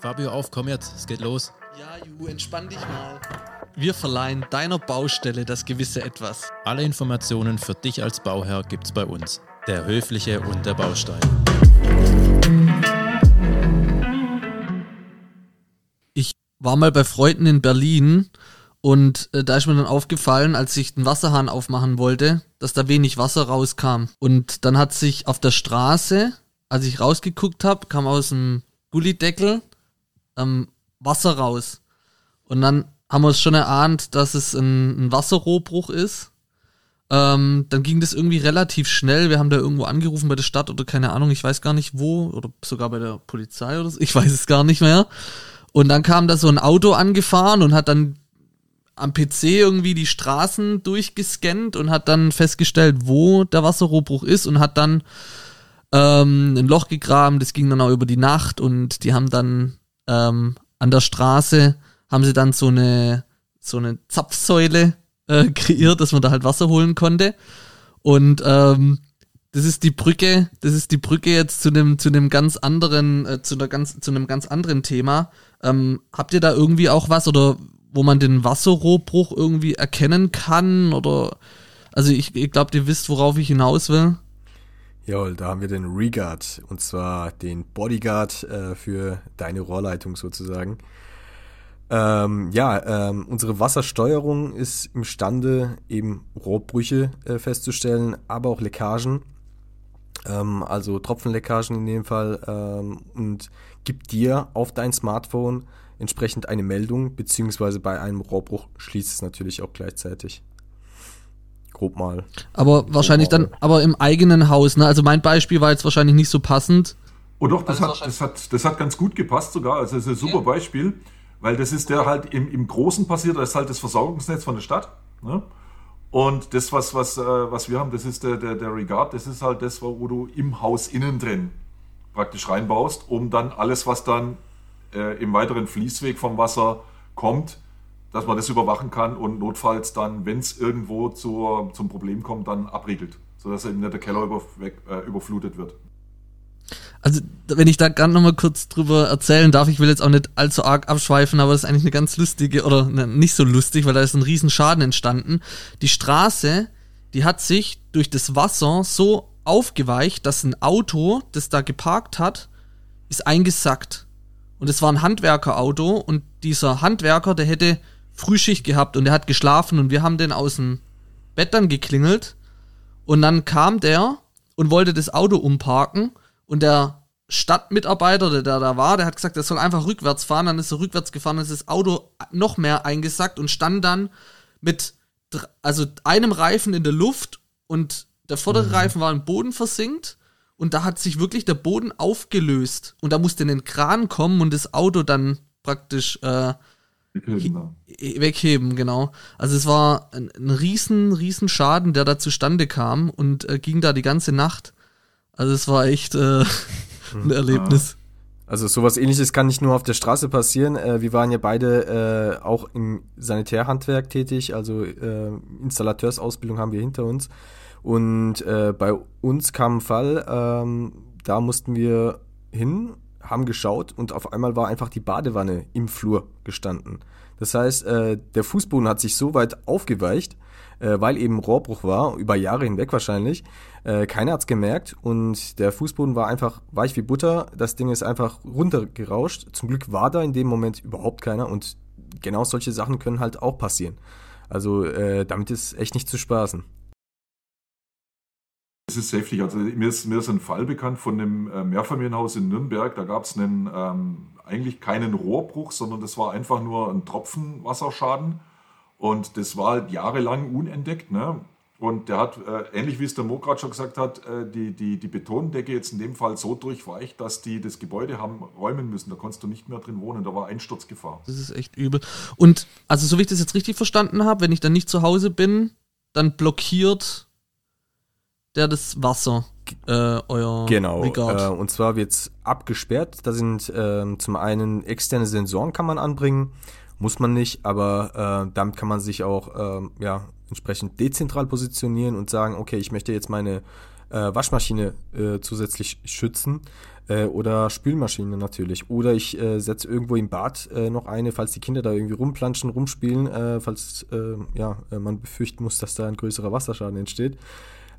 Fabio, auf, komm jetzt, es geht los. Ja, Ju, entspann dich mal. Wir verleihen deiner Baustelle das gewisse Etwas. Alle Informationen für dich als Bauherr gibt's bei uns. Der Höfliche und der Baustein. Ich war mal bei Freunden in Berlin und äh, da ist mir dann aufgefallen, als ich den Wasserhahn aufmachen wollte, dass da wenig Wasser rauskam. Und dann hat sich auf der Straße, als ich rausgeguckt habe, kam aus dem Gullideckel ähm, Wasser raus. Und dann haben wir es schon erahnt, dass es ein, ein Wasserrohrbruch ist. Ähm, dann ging das irgendwie relativ schnell. Wir haben da irgendwo angerufen bei der Stadt oder keine Ahnung, ich weiß gar nicht wo, oder sogar bei der Polizei oder so, ich weiß es gar nicht mehr. Und dann kam da so ein Auto angefahren und hat dann am PC irgendwie die Straßen durchgescannt und hat dann festgestellt, wo der Wasserrohrbruch ist und hat dann ähm, ein Loch gegraben. Das ging dann auch über die Nacht und die haben dann ähm, an der Straße haben sie dann so eine so eine Zapfsäule äh, kreiert, dass man da halt Wasser holen konnte. Und ähm, das ist die Brücke, das ist die Brücke jetzt zu einem zu einem ganz anderen äh, zu einer ganz zu einem ganz anderen Thema. Ähm, habt ihr da irgendwie auch was oder wo man den Wasserrohrbruch irgendwie erkennen kann oder also ich, ich glaube, ihr wisst, worauf ich hinaus will. Jawohl, da haben wir den Regard und zwar den Bodyguard äh, für deine Rohrleitung sozusagen. Ähm, ja, ähm, unsere Wassersteuerung ist imstande, eben Rohrbrüche äh, festzustellen, aber auch Leckagen, ähm, also Tropfenleckagen in dem Fall, ähm, und gibt dir auf dein Smartphone entsprechend eine Meldung, beziehungsweise bei einem Rohrbruch schließt es natürlich auch gleichzeitig grob mal. Aber wahrscheinlich dann, aber im eigenen Haus, ne? Also mein Beispiel war jetzt wahrscheinlich nicht so passend. Oh doch, das, also hat, das, hat, das hat ganz gut gepasst sogar. Also das ist ein super ja. Beispiel, weil das ist der halt im, im Großen passiert, das ist halt das Versorgungsnetz von der Stadt. Ne? Und das, was, was, äh, was wir haben, das ist der, der, der Regard, das ist halt das, wo du im Haus innen drin praktisch reinbaust, um dann alles, was dann äh, im weiteren Fließweg vom Wasser kommt, dass man das überwachen kann und notfalls dann, wenn es irgendwo zur, zum Problem kommt, dann abriegelt, sodass eben nicht der Keller über, äh, überflutet wird. Also, wenn ich da gerade nochmal kurz drüber erzählen darf, ich will jetzt auch nicht allzu arg abschweifen, aber das ist eigentlich eine ganz lustige, oder ne, nicht so lustig, weil da ist ein riesen Schaden entstanden. Die Straße, die hat sich durch das Wasser so aufgeweicht, dass ein Auto, das da geparkt hat, ist eingesackt. Und es war ein Handwerkerauto und dieser Handwerker, der hätte Frühschicht gehabt und er hat geschlafen und wir haben den aus dem Bett dann geklingelt. Und dann kam der und wollte das Auto umparken und der Stadtmitarbeiter, der da war, der hat gesagt, er soll einfach rückwärts fahren, dann ist er rückwärts gefahren, dann ist das Auto noch mehr eingesackt und stand dann mit also einem Reifen in der Luft und der vordere mhm. Reifen war im Boden versinkt und da hat sich wirklich der Boden aufgelöst. Und da musste ein Kran kommen und das Auto dann praktisch äh, wegheben, wegheben, genau. Also es war ein, ein, riesen, riesen Schaden, der da zustande kam und äh, ging da die ganze Nacht. Also es war echt äh, ein Erlebnis. Also sowas ähnliches kann nicht nur auf der Straße passieren. Äh, wir waren ja beide äh, auch im Sanitärhandwerk tätig, also äh, Installateursausbildung haben wir hinter uns. Und äh, bei uns kam ein Fall, ähm, da mussten wir hin haben geschaut und auf einmal war einfach die Badewanne im Flur gestanden. Das heißt, äh, der Fußboden hat sich so weit aufgeweicht, äh, weil eben Rohrbruch war, über Jahre hinweg wahrscheinlich. Äh, keiner hat's gemerkt und der Fußboden war einfach weich wie Butter. Das Ding ist einfach runtergerauscht. Zum Glück war da in dem Moment überhaupt keiner und genau solche Sachen können halt auch passieren. Also damit ist echt nicht zu spaßen. Es ist heftig. Also mir ist, mir ist ein Fall bekannt von einem äh, Mehrfamilienhaus in Nürnberg. Da gab es ähm, eigentlich keinen Rohrbruch, sondern das war einfach nur ein Tropfenwasserschaden. Und das war halt jahrelang unentdeckt. Ne? Und der hat, äh, ähnlich wie es der Mo gerade schon gesagt hat, äh, die, die, die Betondecke jetzt in dem Fall so durchweicht, dass die das Gebäude haben räumen müssen. Da konntest du nicht mehr drin wohnen. Da war Einsturzgefahr. Das ist echt übel. Und also so wie ich das jetzt richtig verstanden habe, wenn ich dann nicht zu Hause bin, dann blockiert der das Wasser, äh, euer Genau, äh, und zwar wird es abgesperrt. Da sind ähm, zum einen externe Sensoren kann man anbringen, muss man nicht, aber äh, damit kann man sich auch ähm, ja, entsprechend dezentral positionieren und sagen, okay, ich möchte jetzt meine äh, Waschmaschine äh, zusätzlich schützen. Äh, oder Spülmaschine natürlich. Oder ich äh, setze irgendwo im Bad äh, noch eine, falls die Kinder da irgendwie rumplanschen, rumspielen, äh, falls äh, ja, äh, man befürchten muss, dass da ein größerer Wasserschaden entsteht.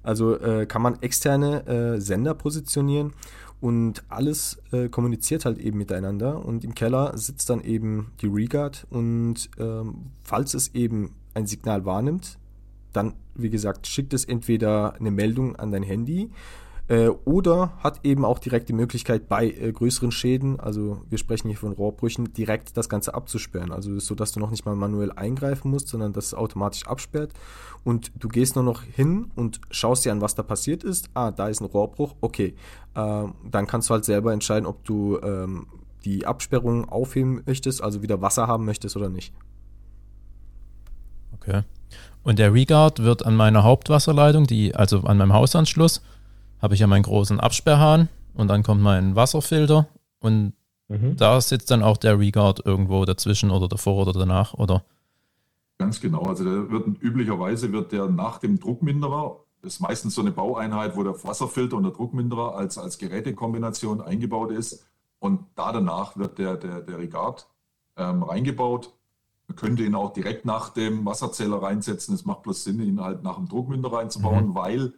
Also kann man externe Sender positionieren und alles kommuniziert halt eben miteinander. Und im Keller sitzt dann eben die Regard und ähm, falls es eben ein Signal wahrnimmt, dann, wie gesagt, schickt es entweder eine Meldung an dein Handy äh, oder hat eben auch direkt die Möglichkeit bei äh, größeren Schäden, also wir sprechen hier von Rohrbrüchen, direkt das Ganze abzusperren. Also so, dass du noch nicht mal manuell eingreifen musst, sondern dass es automatisch absperrt und du gehst nur noch hin und schaust dir an, was da passiert ist. Ah, da ist ein Rohrbruch, okay. Äh, dann kannst du halt selber entscheiden, ob du ähm, die Absperrung aufheben möchtest, also wieder Wasser haben möchtest oder nicht. Okay. Und der Regard wird an meiner Hauptwasserleitung, die, also an meinem Hausanschluss, habe ich ja meinen großen Absperrhahn und dann kommt mein Wasserfilter und mhm. da sitzt dann auch der Regard irgendwo dazwischen oder davor oder danach, oder? Ganz genau. Also wird üblicherweise wird der nach dem Druckminderer, das ist meistens so eine Baueinheit, wo der Wasserfilter und der Druckminderer als, als Gerätekombination eingebaut ist. Und da danach wird der, der, der Regard ähm, reingebaut. Man könnte ihn auch direkt nach dem Wasserzähler reinsetzen. Es macht bloß Sinn, ihn halt nach dem Druckminder reinzubauen, mhm. weil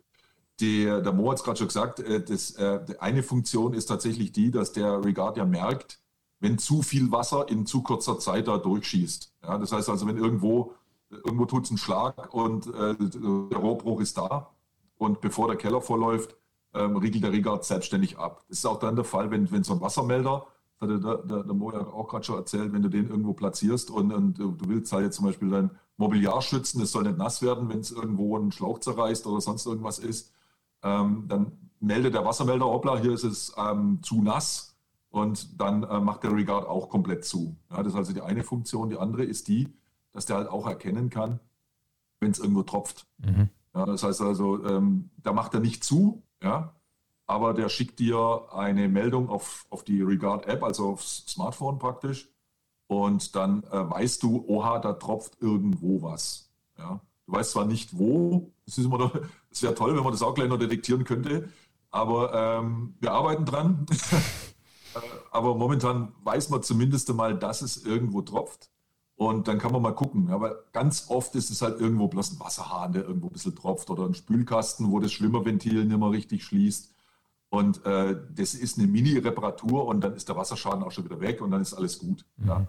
der, der Mo hat es gerade schon gesagt, äh, das, äh, eine Funktion ist tatsächlich die, dass der Regard ja merkt, wenn zu viel Wasser in zu kurzer Zeit da durchschießt. Ja, das heißt also, wenn irgendwo, irgendwo tut es einen Schlag und äh, der Rohrbruch ist da und bevor der Keller vorläuft, ähm, riegelt der Regard selbstständig ab. Das ist auch dann der Fall, wenn, wenn so ein Wassermelder, das hat der, der, der Mo ja auch gerade schon erzählt, wenn du den irgendwo platzierst und, und du willst halt jetzt zum Beispiel dein Mobiliar schützen, es soll nicht nass werden, wenn es irgendwo einen Schlauch zerreißt oder sonst irgendwas ist, ähm, dann meldet der Wassermelder, hoppla, hier ist es ähm, zu nass und dann äh, macht der Regard auch komplett zu. Ja, das ist also die eine Funktion. Die andere ist die, dass der halt auch erkennen kann, wenn es irgendwo tropft. Mhm. Ja, das heißt also, ähm, da macht er nicht zu, ja, aber der schickt dir eine Meldung auf, auf die Regard-App, also aufs Smartphone praktisch. Und dann äh, weißt du, oha, da tropft irgendwo was. Ja. Du weißt zwar nicht wo, es es wäre toll, wenn man das auch gleich noch detektieren könnte, aber ähm, wir arbeiten dran. Äh, aber momentan weiß man zumindest einmal, dass es irgendwo tropft. Und dann kann man mal gucken. Aber ganz oft ist es halt irgendwo bloß ein Wasserhahn, der irgendwo ein bisschen tropft oder ein Spülkasten, wo das Schwimmerventil nicht mehr richtig schließt. Und äh, das ist eine Mini-Reparatur und dann ist der Wasserschaden auch schon wieder weg und dann ist alles gut. Mhm. Ja.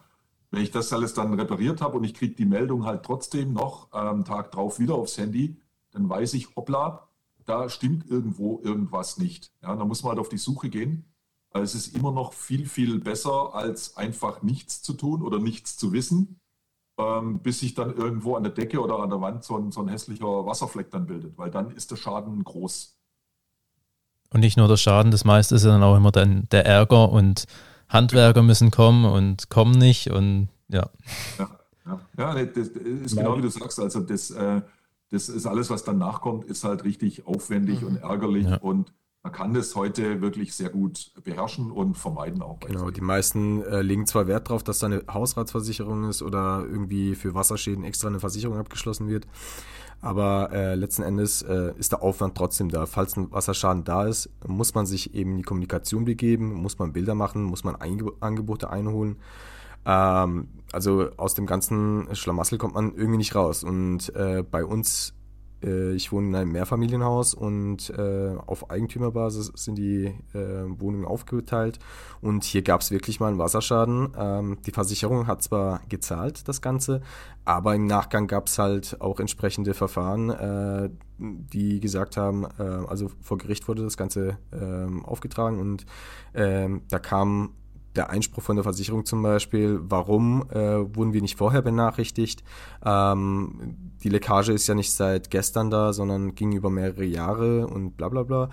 Wenn ich das alles dann repariert habe und ich kriege die Meldung halt trotzdem noch am ähm, Tag drauf wieder aufs Handy, dann weiß ich, hoppla, da stimmt irgendwo irgendwas nicht. Ja, dann muss man halt auf die Suche gehen. Es ist immer noch viel, viel besser, als einfach nichts zu tun oder nichts zu wissen, ähm, bis sich dann irgendwo an der Decke oder an der Wand so ein, so ein hässlicher Wasserfleck dann bildet, weil dann ist der Schaden groß. Und nicht nur der Schaden, das meiste ist ja dann auch immer dann der Ärger und Handwerker müssen kommen und kommen nicht und ja. Ja, ja. ja das, ist genau wie du sagst. Also das, äh, das ist alles, was dann nachkommt, ist halt richtig aufwendig mhm. und ärgerlich ja. und man kann das heute wirklich sehr gut beherrschen und vermeiden auch. Genau, die meisten äh, legen zwar Wert darauf, dass da eine Hausratsversicherung ist oder irgendwie für Wasserschäden extra eine Versicherung abgeschlossen wird. Aber äh, letzten Endes äh, ist der Aufwand trotzdem da. Falls ein Wasserschaden da ist, muss man sich eben in die Kommunikation begeben, muss man Bilder machen, muss man Einge Angebote einholen. Ähm, also aus dem ganzen Schlamassel kommt man irgendwie nicht raus. Und äh, bei uns äh, ich wohne in einem Mehrfamilienhaus und äh, auf Eigentümerbasis sind die äh, Wohnungen aufgeteilt. Und hier gab es wirklich mal einen Wasserschaden. Ähm, die Versicherung hat zwar gezahlt, das Ganze, aber im Nachgang gab es halt auch entsprechende Verfahren, äh, die gesagt haben, äh, also vor Gericht wurde das Ganze äh, aufgetragen und äh, da kam der Einspruch von der Versicherung zum Beispiel, warum äh, wurden wir nicht vorher benachrichtigt? Ähm, die Leckage ist ja nicht seit gestern da, sondern ging über mehrere Jahre und bla bla bla.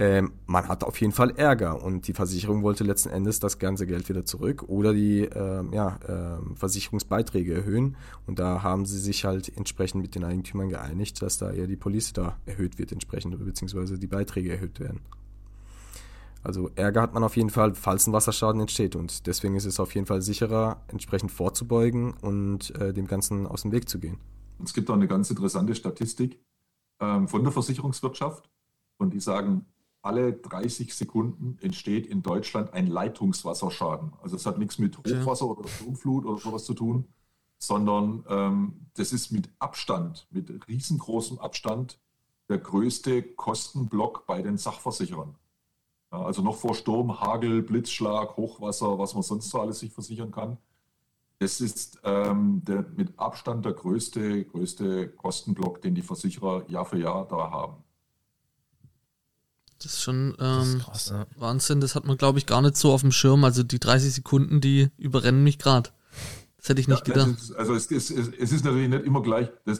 Ähm, man hat auf jeden Fall Ärger und die Versicherung wollte letzten Endes das ganze Geld wieder zurück oder die äh, ja, äh, Versicherungsbeiträge erhöhen. Und da haben sie sich halt entsprechend mit den Eigentümern geeinigt, dass da eher die Police da erhöht wird entsprechend, beziehungsweise die Beiträge erhöht werden. Also Ärger hat man auf jeden Fall, falls ein Wasserschaden entsteht. Und deswegen ist es auf jeden Fall sicherer, entsprechend vorzubeugen und äh, dem Ganzen aus dem Weg zu gehen. Es gibt auch eine ganz interessante Statistik ähm, von der Versicherungswirtschaft. Und die sagen, alle 30 Sekunden entsteht in Deutschland ein Leitungswasserschaden. Also es hat nichts mit Hochwasser oder Sturmflut oder sowas zu tun, sondern ähm, das ist mit Abstand, mit riesengroßem Abstand der größte Kostenblock bei den Sachversicherern. Ja, also noch vor Sturm, Hagel, Blitzschlag, Hochwasser, was man sonst so alles sich versichern kann. Das ist ähm, der, mit Abstand der größte, größte Kostenblock, den die Versicherer Jahr für Jahr da haben. Das ist schon ähm, das ist krass, ja. Wahnsinn. Das hat man, glaube ich, gar nicht so auf dem Schirm. Also die 30 Sekunden, die überrennen mich gerade. Das hätte ich nicht ja, gedacht. Ist, also es, es, es, ist natürlich nicht immer gleich. Das,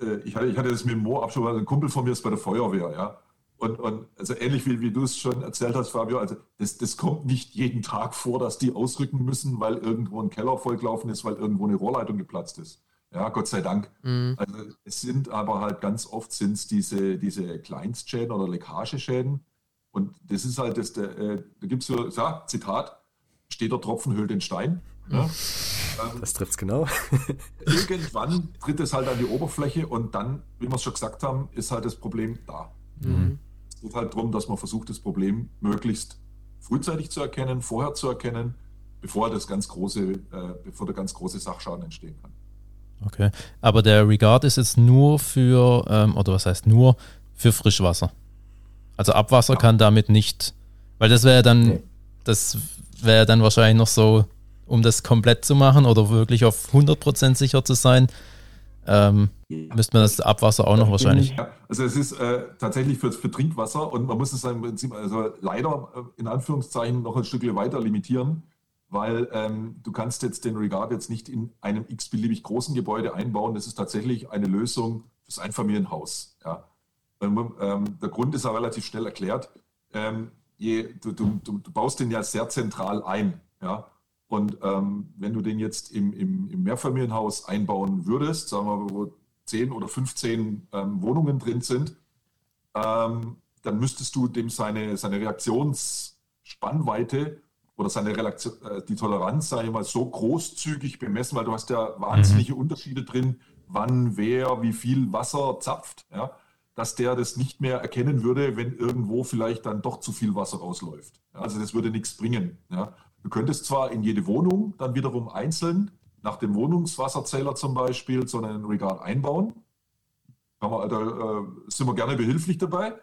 äh, ich, hatte, ich hatte das mit Mo abgesprochen, ein Kumpel von mir ist bei der Feuerwehr, ja. Und, und also ähnlich wie, wie du es schon erzählt hast, Fabio, also das, das kommt nicht jeden Tag vor, dass die ausrücken müssen, weil irgendwo ein Keller vollgelaufen ist, weil irgendwo eine Rohrleitung geplatzt ist. Ja, Gott sei Dank. Mhm. Also es sind aber halt ganz oft sind es diese, diese Kleinstschäden oder Leckageschäden. Und das ist halt das, der, äh, da gibt es so, ja, Zitat, steht der Tropfen hüllt den Stein. Ja. Ähm, das trifft es genau. irgendwann tritt es halt an die Oberfläche und dann, wie wir es schon gesagt haben, ist halt das Problem da. Mhm. Es geht halt darum, dass man versucht, das Problem möglichst frühzeitig zu erkennen, vorher zu erkennen, bevor das ganz große, äh, bevor der ganz große Sachschaden entstehen kann. Okay, aber der Regard ist jetzt nur für, ähm, oder was heißt nur, für Frischwasser. Also Abwasser ja. kann damit nicht, weil das wäre dann, nee. das wäre dann wahrscheinlich noch so, um das komplett zu machen oder wirklich auf 100% sicher zu sein, ähm, ja. müsste man das Abwasser auch noch wahrscheinlich. Ja, also es ist äh, tatsächlich für, für Trinkwasser und man muss es im Prinzip also leider äh, in Anführungszeichen noch ein Stückchen weiter limitieren, weil ähm, du kannst jetzt den Regard jetzt nicht in einem x-beliebig großen Gebäude einbauen. Das ist tatsächlich eine Lösung fürs Einfamilienhaus. Ja. Ähm, der Grund ist ja relativ schnell erklärt. Ähm, je, du, du, du, baust den ja sehr zentral ein. Ja? Und ähm, wenn du den jetzt im, im, im, Mehrfamilienhaus einbauen würdest, sagen wir, wo 10 oder 15 ähm, Wohnungen drin sind, ähm, dann müsstest du dem seine, seine Reaktionsspannweite oder seine Reaktion, äh, die Toleranz, sage ich mal, so großzügig bemessen, weil du hast ja wahnsinnige mhm. Unterschiede drin, wann, wer, wie viel Wasser zapft. Ja? dass der das nicht mehr erkennen würde, wenn irgendwo vielleicht dann doch zu viel Wasser rausläuft. Also das würde nichts bringen. Ja. Du könntest zwar in jede Wohnung dann wiederum einzeln nach dem Wohnungswasserzähler zum Beispiel so einen Regard einbauen. Man, da äh, sind wir gerne behilflich dabei.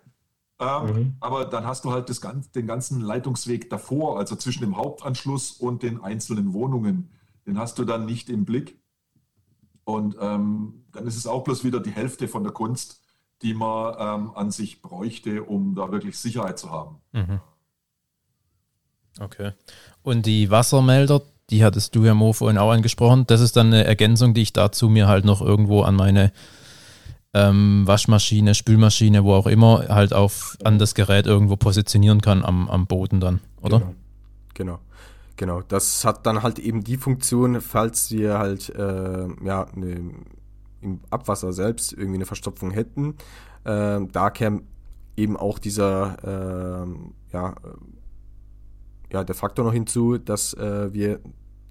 Ähm, mhm. Aber dann hast du halt das, den ganzen Leitungsweg davor, also zwischen dem Hauptanschluss und den einzelnen Wohnungen, den hast du dann nicht im Blick. Und ähm, dann ist es auch bloß wieder die Hälfte von der Kunst, die man ähm, an sich bräuchte, um da wirklich Sicherheit zu haben. Mhm. Okay. Und die Wassermelder, die hattest du ja Mo vorhin auch angesprochen. Das ist dann eine Ergänzung, die ich dazu mir halt noch irgendwo an meine ähm, Waschmaschine, Spülmaschine, wo auch immer, halt auf an das Gerät irgendwo positionieren kann am, am Boden dann, oder? Genau. genau. Genau, das hat dann halt eben die Funktion, falls wir halt äh, ja, eine im Abwasser selbst irgendwie eine Verstopfung hätten. Äh, da käme eben auch dieser, äh, ja, ja, der Faktor noch hinzu, dass äh, wir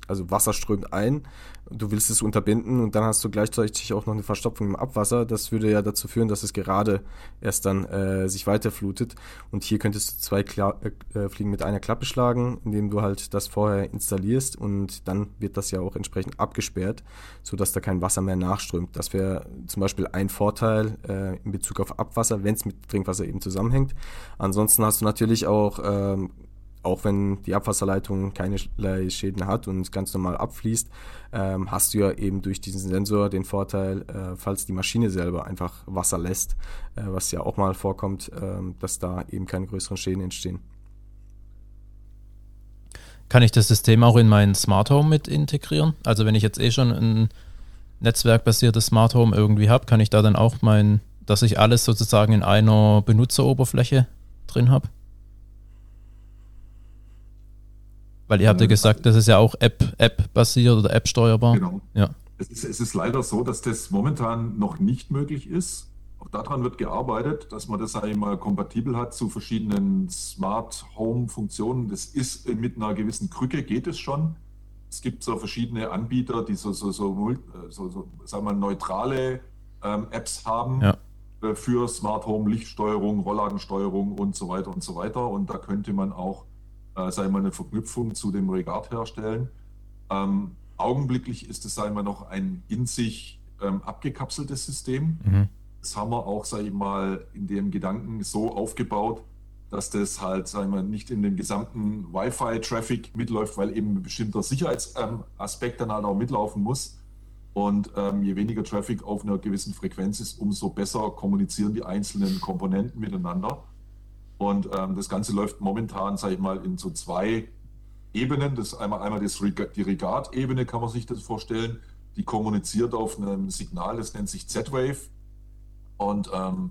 also Wasser strömt ein, du willst es unterbinden und dann hast du gleichzeitig auch noch eine Verstopfung im Abwasser. Das würde ja dazu führen, dass es gerade erst dann äh, sich weiterflutet. Und hier könntest du zwei Kla äh, äh, Fliegen mit einer Klappe schlagen, indem du halt das vorher installierst und dann wird das ja auch entsprechend abgesperrt, sodass da kein Wasser mehr nachströmt. Das wäre zum Beispiel ein Vorteil äh, in Bezug auf Abwasser, wenn es mit Trinkwasser eben zusammenhängt. Ansonsten hast du natürlich auch ähm, auch wenn die Abwasserleitung keine Schäden hat und ganz normal abfließt, ähm, hast du ja eben durch diesen Sensor den Vorteil, äh, falls die Maschine selber einfach Wasser lässt, äh, was ja auch mal vorkommt, äh, dass da eben keine größeren Schäden entstehen. Kann ich das System auch in mein Smart Home mit integrieren? Also wenn ich jetzt eh schon ein netzwerkbasiertes Smart Home irgendwie habe, kann ich da dann auch mein, dass ich alles sozusagen in einer Benutzeroberfläche drin habe? Weil ihr habt ja gesagt, das ist ja auch App-basiert App oder App-steuerbar. Genau. Ja. Es ist, es ist leider so, dass das momentan noch nicht möglich ist. Auch daran wird gearbeitet, dass man das einmal kompatibel hat zu verschiedenen Smart Home Funktionen. Das ist mit einer gewissen Krücke geht es schon. Es gibt so verschiedene Anbieter, die so, so, so, so, so sagen wir, neutrale ähm, Apps haben. Ja. äh, für Smart Home, Lichtsteuerung, Rollladensteuerung und so weiter und so weiter. Und da könnte man auch, äh, sagen wir, eine Verknüpfung zu dem Regat herstellen. Ähm, augenblicklich ist es, sagen wir, noch ein in sich ähm, abgekapseltes System. Mhm. Das haben wir auch, sage ich mal, in dem Gedanken so aufgebaut, dass das halt, sagen wir, nicht in den gesamten Wi-Fi-Traffic mitläuft, weil eben ein bestimmter Sicherheitsaspekt dann halt auch mitlaufen muss. Und ähm, je weniger Traffic auf einer gewissen Frequenz ist, umso besser kommunizieren die einzelnen Komponenten miteinander. Und ähm, das Ganze läuft momentan, sage ich mal, in so zwei Ebenen. Das einmal, einmal das, die Regat-Ebene, kann man sich das vorstellen. Die kommuniziert auf einem Signal, das nennt sich Z-Wave. Und ähm,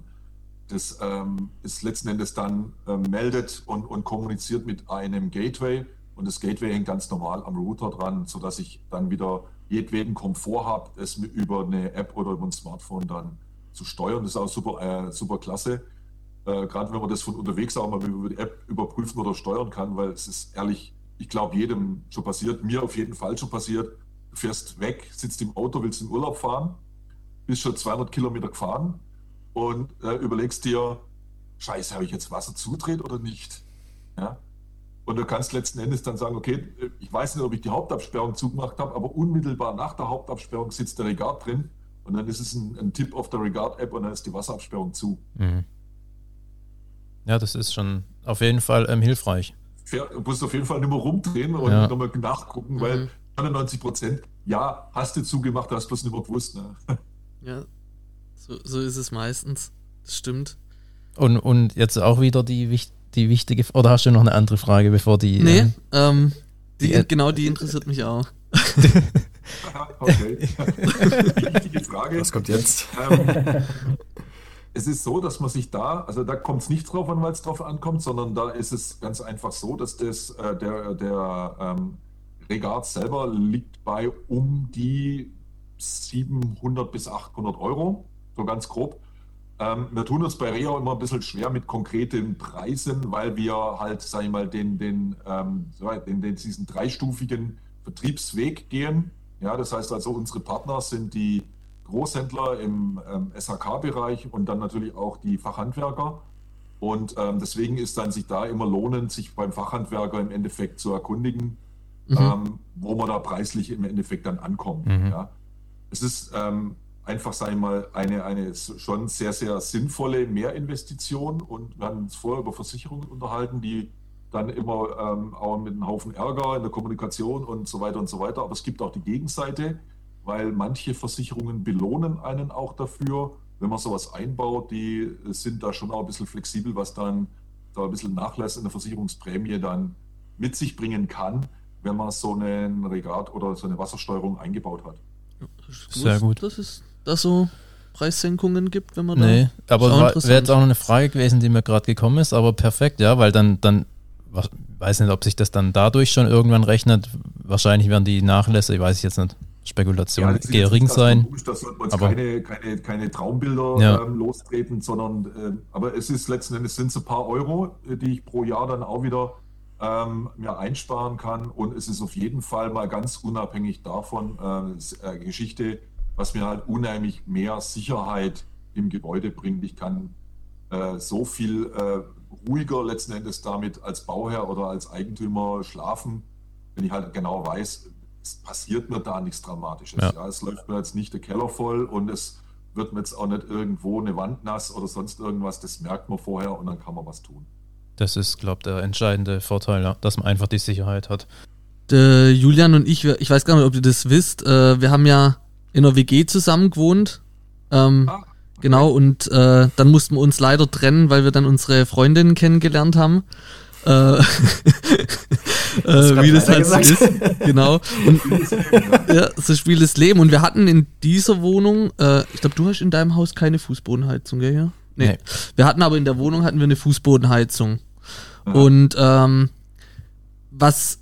das ähm, ist letzten Endes dann äh, meldet und, und kommuniziert mit einem Gateway. Und das Gateway hängt ganz normal am Router dran, sodass ich dann wieder jedweden Komfort habe, es über eine App oder über ein Smartphone dann zu steuern. Das ist auch super, äh, super klasse. Äh, Gerade wenn man das von unterwegs auch mal über die App überprüfen oder steuern kann, weil es ist ehrlich, ich glaube, jedem schon passiert, mir auf jeden Fall schon passiert. Du fährst weg, sitzt im Auto, willst in Urlaub fahren, bist schon 200 Kilometer gefahren und äh, überlegst dir, Scheiße, habe ich jetzt Wasser zudreht oder nicht? Ja? Und du kannst letzten Endes dann sagen, okay, ich weiß nicht, ob ich die Hauptabsperrung zugemacht habe, aber unmittelbar nach der Hauptabsperrung sitzt der Regard drin und dann ist es ein, ein Tipp auf der Regard-App und dann ist die Wasserabsperrung zu. Mhm. Ja, das ist schon auf jeden Fall ähm, hilfreich. du musst auf jeden Fall nicht mehr rumdrehen und ja. nochmal nachgucken, weil 99 mhm. Prozent, ja, hast du zugemacht, hast du bloß nicht mehr gewusst. Ne? Ja, so, so ist es meistens. Das stimmt. Und, und jetzt auch wieder die die wichtige. Oder hast du noch eine andere Frage, bevor die. Nee, äh, ähm, die, die, genau die interessiert mich auch. okay. die wichtige Frage. Was kommt jetzt? Ähm, es ist so, dass man sich da, also da kommt es nicht drauf an, weil es drauf ankommt, sondern da ist es ganz einfach so, dass das, äh, der, der ähm, Regat selber liegt bei um die 700 bis 800 Euro, so ganz grob. Ähm, wir tun uns bei Rea immer ein bisschen schwer mit konkreten Preisen, weil wir halt, sag ich mal, den, den, ähm, den, den, diesen dreistufigen Vertriebsweg gehen. Ja, das heißt also, unsere Partner sind die Großhändler im ähm, SHK-Bereich und dann natürlich auch die Fachhandwerker. Und ähm, deswegen ist dann sich da immer lohnend, sich beim Fachhandwerker im Endeffekt zu erkundigen, mhm. ähm, wo man da preislich im Endeffekt dann ankommt. Mhm. Ja. Es ist ähm, einfach, sage ich mal, eine, eine schon sehr, sehr sinnvolle Mehrinvestition. Und wir haben uns vorher über Versicherungen unterhalten, die dann immer ähm, auch mit einem Haufen Ärger in der Kommunikation und so weiter und so weiter. Aber es gibt auch die Gegenseite, weil manche Versicherungen belohnen einen auch dafür, wenn man sowas einbaut, die sind da schon auch ein bisschen flexibel, was dann da ein bisschen Nachlass in der Versicherungsprämie dann mit sich bringen kann, wenn man so einen Regat oder so eine Wassersteuerung eingebaut hat. Sehr gut. Das ist da so Preissenkungen gibt, wenn man nee, da. Nee, aber wäre jetzt auch noch eine Frage gewesen, die mir gerade gekommen ist, aber perfekt, ja, weil dann, dann, was, weiß nicht, ob sich das dann dadurch schon irgendwann rechnet. Wahrscheinlich werden die Nachlässe, ich weiß jetzt nicht, Spekulation ja, gering sein. Da sollten wir aber, keine, keine, keine Traumbilder ja. ähm, lostreten, sondern äh, aber es ist letzten Endes sind es ein paar Euro, äh, die ich pro Jahr dann auch wieder ähm, mir einsparen kann. Und es ist auf jeden Fall mal ganz unabhängig davon äh Geschichte was mir halt unheimlich mehr Sicherheit im Gebäude bringt. Ich kann äh, so viel äh, ruhiger letzten Endes damit als Bauherr oder als Eigentümer schlafen, wenn ich halt genau weiß, es passiert mir da nichts Dramatisches. Ja. ja. es läuft mir jetzt nicht der Keller voll und es wird mir jetzt auch nicht irgendwo eine Wand nass oder sonst irgendwas. Das merkt man vorher und dann kann man was tun. Das ist, glaube ich, der entscheidende Vorteil, dass man einfach die Sicherheit hat. Der Julian und ich, ich weiß gar nicht, ob ihr das wisst, äh, wir haben ja in einer WG zusammen gewohnt. Ähm, ah, okay. Genau, und äh, dann mussten wir uns leider trennen, weil wir dann unsere Freundinnen kennengelernt haben. Äh, äh, wie das halt so ist. Genau. Und, ja, so spielt das Leben. Und wir hatten in dieser Wohnung, äh, ich glaube, du hast in deinem Haus keine Fußbodenheizung, gell? Ja? Nee. nee. Wir hatten aber in der Wohnung hatten wir eine Fußbodenheizung. Aha. Und ähm, was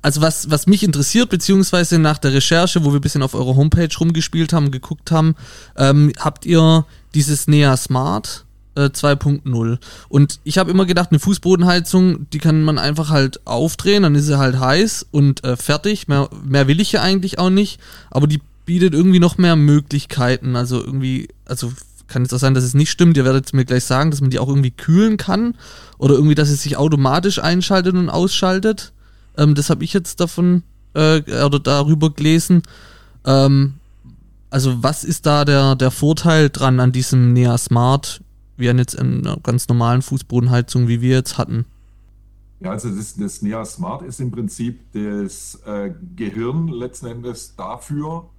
also was, was mich interessiert, beziehungsweise nach der Recherche, wo wir ein bisschen auf eurer Homepage rumgespielt haben, geguckt haben, ähm, habt ihr dieses Nea Smart äh, 2.0. Und ich habe immer gedacht, eine Fußbodenheizung, die kann man einfach halt aufdrehen, dann ist sie halt heiß und äh, fertig. Mehr, mehr will ich ja eigentlich auch nicht, aber die bietet irgendwie noch mehr Möglichkeiten. Also irgendwie, also kann jetzt auch sein, dass es nicht stimmt. Ihr werdet mir gleich sagen, dass man die auch irgendwie kühlen kann oder irgendwie, dass es sich automatisch einschaltet und ausschaltet. Ähm, das habe ich jetzt davon äh, oder darüber gelesen. Ähm, also was ist da der, der Vorteil dran an diesem Nea Smart, an jetzt einer ganz normalen Fußbodenheizung, wie wir jetzt hatten? Ja, also das, das Nea Smart ist im Prinzip das äh, Gehirn letzten Endes dafür,